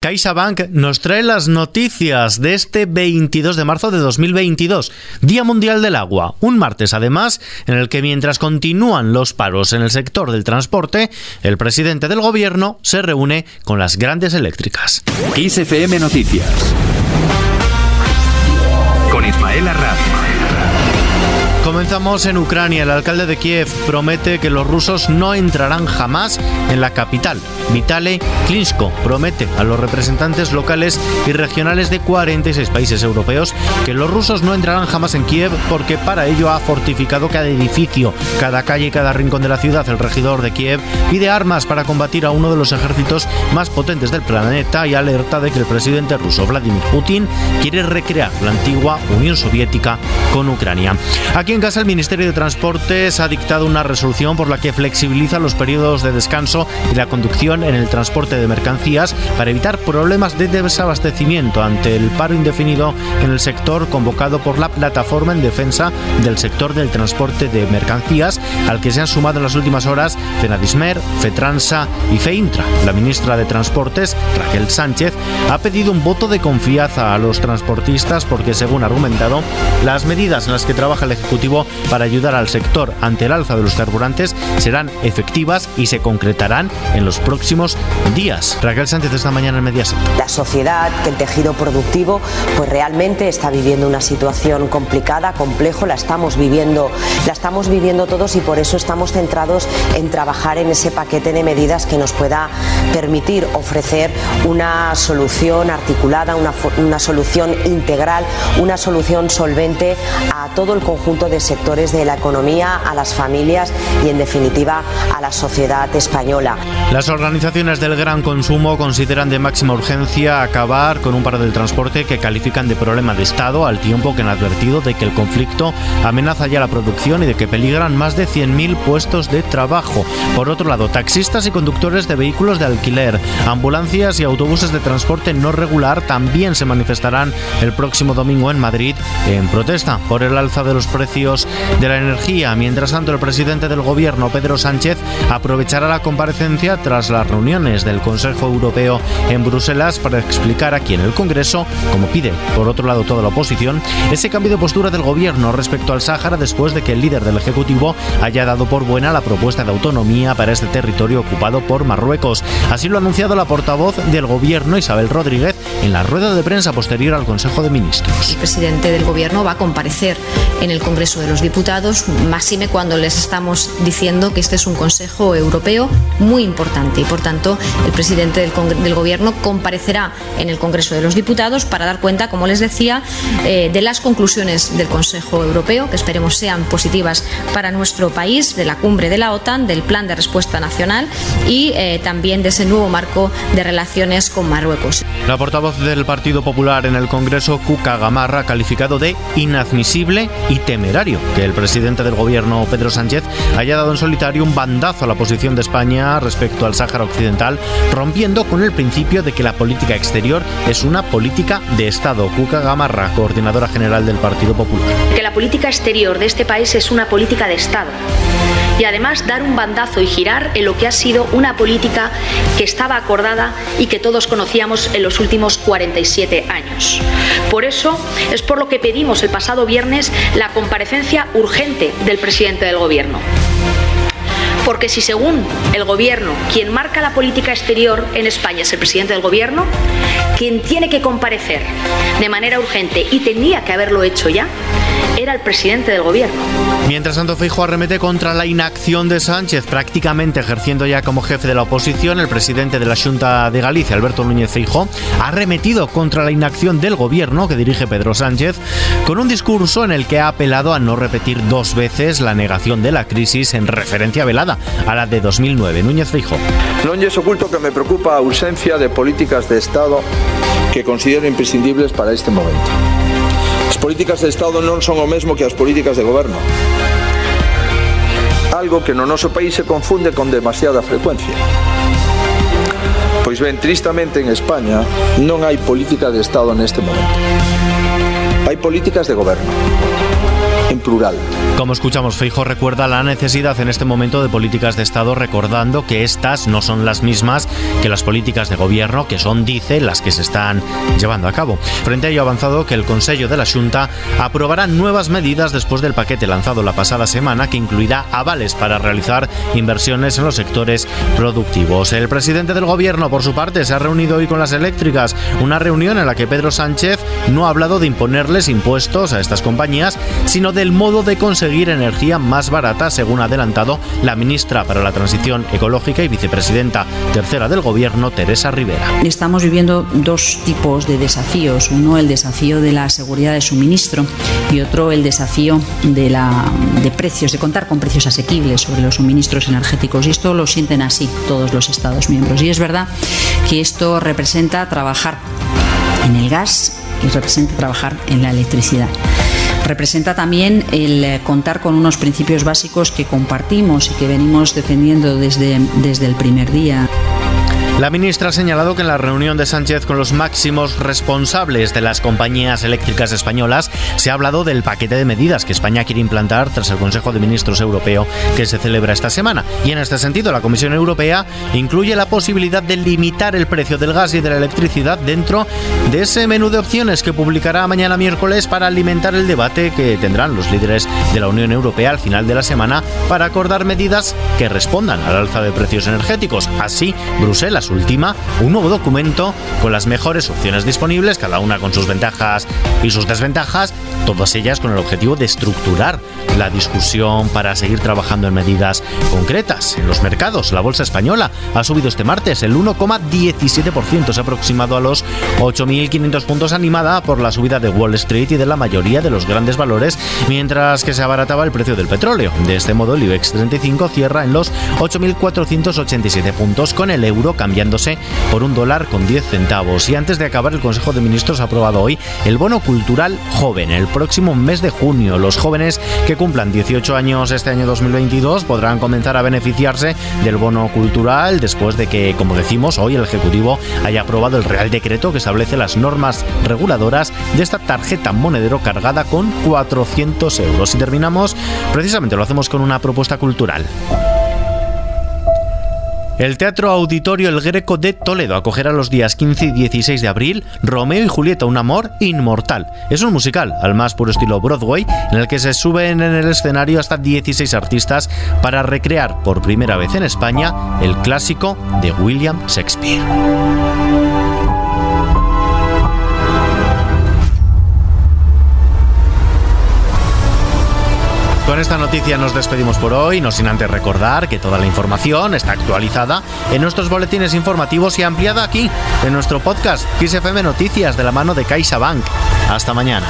CaixaBank nos trae las noticias de este 22 de marzo de 2022, Día Mundial del Agua, un martes además en el que mientras continúan los paros en el sector del transporte, el presidente del gobierno se reúne con las grandes eléctricas. XFM Noticias con Ismael Arranz. Comenzamos en Ucrania. El alcalde de Kiev promete que los rusos no entrarán jamás en la capital. Vitale Klitschko promete a los representantes locales y regionales de 46 países europeos que los rusos no entrarán jamás en Kiev porque para ello ha fortificado cada edificio, cada calle y cada rincón de la ciudad. El regidor de Kiev pide armas para combatir a uno de los ejércitos más potentes del planeta y alerta de que el presidente ruso Vladimir Putin quiere recrear la antigua Unión Soviética con Ucrania. Aquí en casa el Ministerio de Transportes ha dictado una resolución por la que flexibiliza los periodos de descanso y la conducción en el transporte de mercancías para evitar problemas de desabastecimiento ante el paro indefinido en el sector convocado por la plataforma en defensa del sector del transporte de mercancías al que se han sumado en las últimas horas Fenadismer, Fetransa y Feintra. La ministra de Transportes, Raquel Sánchez, ha pedido un voto de confianza a los transportistas porque, según ha argumentado, las medidas en las que trabaja el Ejecutivo para ayudar al sector ante el alza de los carburantes serán efectivas y se concretarán en los próximos días. Raquel Sánchez esta mañana en Mediaset. La sociedad, que el tejido productivo, pues realmente está viviendo una situación complicada, complejo, la estamos viviendo, la estamos viviendo todos y por eso estamos centrados en trabajar en ese paquete de medidas que nos pueda permitir ofrecer una solución articulada, una, una solución integral, una solución solvente a todo el conjunto de sectores de la economía, a las familias y en definitiva a la sociedad española. Las organizaciones del gran consumo consideran de máxima urgencia acabar con un paro del transporte que califican de problema de Estado al tiempo que han advertido de que el conflicto amenaza ya la producción y de que peligran más de 100.000 puestos de trabajo. Por otro lado, taxistas y conductores de vehículos de alquiler, ambulancias y autobuses de transporte no regular también se manifestarán el próximo domingo en Madrid en protesta por el alza de los precios de la energía. Mientras tanto, el presidente del gobierno, Pedro Sánchez, aprovechará la comparecencia tras las reuniones del Consejo Europeo en Bruselas para explicar aquí en el Congreso, como pide por otro lado toda la oposición, ese cambio de postura del gobierno respecto al Sáhara después de que el líder del Ejecutivo haya dado por buena la propuesta de autonomía para este territorio ocupado por Marruecos. Así lo ha anunciado la portavoz del gobierno, Isabel Rodríguez, en la rueda de prensa posterior al Consejo de Ministros. El presidente del gobierno va a comparecer en el Congreso de los Diputados, máxime cuando les estamos diciendo que este es un Consejo Europeo muy importante por tanto, el presidente del, Gobierno comparecerá en el Congreso de los Diputados para dar cuenta, como les decía, eh, de las conclusiones del Consejo Europeo, que esperemos sean positivas para nuestro país, de la cumbre de la OTAN, del plan de respuesta nacional y eh, también de ese nuevo marco de relaciones con Marruecos. La portavoz del Partido Popular en el Congreso, Cuca Gamarra, ha calificado de inadmisible y temerario que el presidente del gobierno, Pedro Sánchez, haya dado en solitario un bandazo a la posición de España respecto al Sáhara Occidental, rompiendo con el principio de que la política exterior es una política de Estado. Cuca Gamarra, coordinadora general del Partido Popular. Que la política exterior de este país es una política de Estado y además dar un bandazo y girar en lo que ha sido una política que estaba acordada y que todos conocíamos en los últimos 47 años. Por eso es por lo que pedimos el pasado viernes la comparecencia urgente del presidente del Gobierno. Porque si según el Gobierno quien marca la política exterior en España es el presidente del Gobierno, quien tiene que comparecer de manera urgente y tendría que haberlo hecho ya, era el presidente del gobierno. Mientras tanto, Feijo arremete contra la inacción de Sánchez, prácticamente ejerciendo ya como jefe de la oposición. El presidente de la Junta de Galicia, Alberto Núñez Feijo, ha arremetido contra la inacción del gobierno que dirige Pedro Sánchez, con un discurso en el que ha apelado a no repetir dos veces la negación de la crisis en referencia velada a la de 2009. Núñez Feijo. No es oculto que me preocupa la ausencia de políticas de Estado que considero imprescindibles para este momento. As políticas de Estado non son o mesmo que as políticas de goberno. Algo que no noso país se confunde con demasiada frecuencia. Pois ben, tristamente en España non hai política de Estado neste momento. Hai políticas de goberno en plural. Como escuchamos, Feijo recuerda la necesidad en este momento de políticas de Estado, recordando que estas no son las mismas que las políticas de gobierno, que son, dice, las que se están llevando a cabo. Frente a ello, ha avanzado que el Consejo de la Junta aprobará nuevas medidas después del paquete lanzado la pasada semana, que incluirá avales para realizar inversiones en los sectores productivos. El presidente del gobierno, por su parte, se ha reunido hoy con las eléctricas, una reunión en la que Pedro Sánchez no ha hablado de imponerles impuestos a estas compañías, sino del modo de conseguir energía más barata, según ha adelantado la ministra para la Transición Ecológica y vicepresidenta tercera del Gobierno, Teresa Rivera. Estamos viviendo dos tipos de desafíos. Uno, el desafío de la seguridad de suministro y otro, el desafío de, la, de precios, de contar con precios asequibles sobre los suministros energéticos. Y esto lo sienten así todos los Estados miembros. Y es verdad que esto representa trabajar en el gas y representa trabajar en la electricidad representa también el eh, contar con unos principios básicos que compartimos y que venimos defendiendo desde, desde el primer día. La ministra ha señalado que en la reunión de Sánchez con los máximos responsables de las compañías eléctricas españolas se ha hablado del paquete de medidas que España quiere implantar tras el Consejo de Ministros Europeo que se celebra esta semana. Y en este sentido, la Comisión Europea incluye la posibilidad de limitar el precio del gas y de la electricidad dentro de ese menú de opciones que publicará mañana miércoles para alimentar el debate que tendrán los líderes de la Unión Europea al final de la semana para acordar medidas que respondan al alza de precios energéticos. Así, Bruselas última un nuevo documento con las mejores opciones disponibles, cada una con sus ventajas y sus desventajas, todas ellas con el objetivo de estructurar la discusión para seguir trabajando en medidas concretas. En los mercados, la bolsa española ha subido este martes el 1,17%, se ha aproximado a los 8.500 puntos animada por la subida de Wall Street y de la mayoría de los grandes valores, mientras que se abarataba el precio del petróleo. De este modo, el IBEX 35 cierra en los 8.487 puntos, con el euro por un dólar con 10 centavos. Y antes de acabar, el Consejo de Ministros ha aprobado hoy el bono cultural joven. El próximo mes de junio, los jóvenes que cumplan 18 años este año 2022 podrán comenzar a beneficiarse del bono cultural después de que, como decimos, hoy el Ejecutivo haya aprobado el Real Decreto que establece las normas reguladoras de esta tarjeta monedero cargada con 400 euros. Y terminamos, precisamente lo hacemos con una propuesta cultural. El Teatro Auditorio El Greco de Toledo acogerá los días 15 y 16 de abril Romeo y Julieta, un amor inmortal. Es un musical al más puro estilo Broadway en el que se suben en el escenario hasta 16 artistas para recrear por primera vez en España el clásico de William Shakespeare. Esta noticia nos despedimos por hoy, no sin antes recordar que toda la información está actualizada en nuestros boletines informativos y ampliada aquí, en nuestro podcast XFM Noticias de la mano de CaixaBank. Hasta mañana.